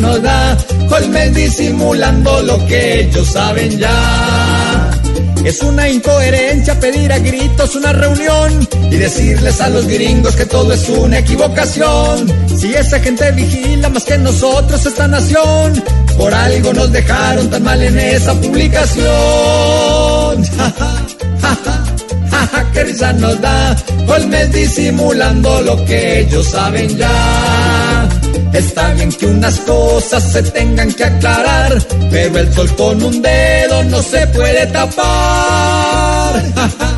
Nos da, Colmes disimulando lo que ellos saben ya. Es una incoherencia pedir a gritos una reunión y decirles a los gringos que todo es una equivocación. Si esa gente vigila más que nosotros esta nación, por algo nos dejaron tan mal en esa publicación. qué risa nos da, Colmes disimulando lo que ellos saben ya. Está bien que unas cosas se tengan que aclarar, pero el sol con un dedo no se puede tapar.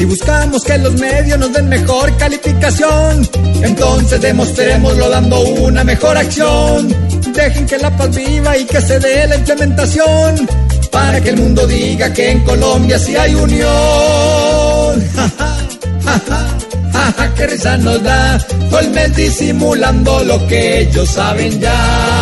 Si buscamos que los medios nos den mejor calificación, entonces demostrémoslo dando una mejor acción. Dejen que la paz viva y que se dé la implementación, para que el mundo diga que en Colombia sí hay unión. Risa nos da, Colmes disimulando lo que ellos saben ya.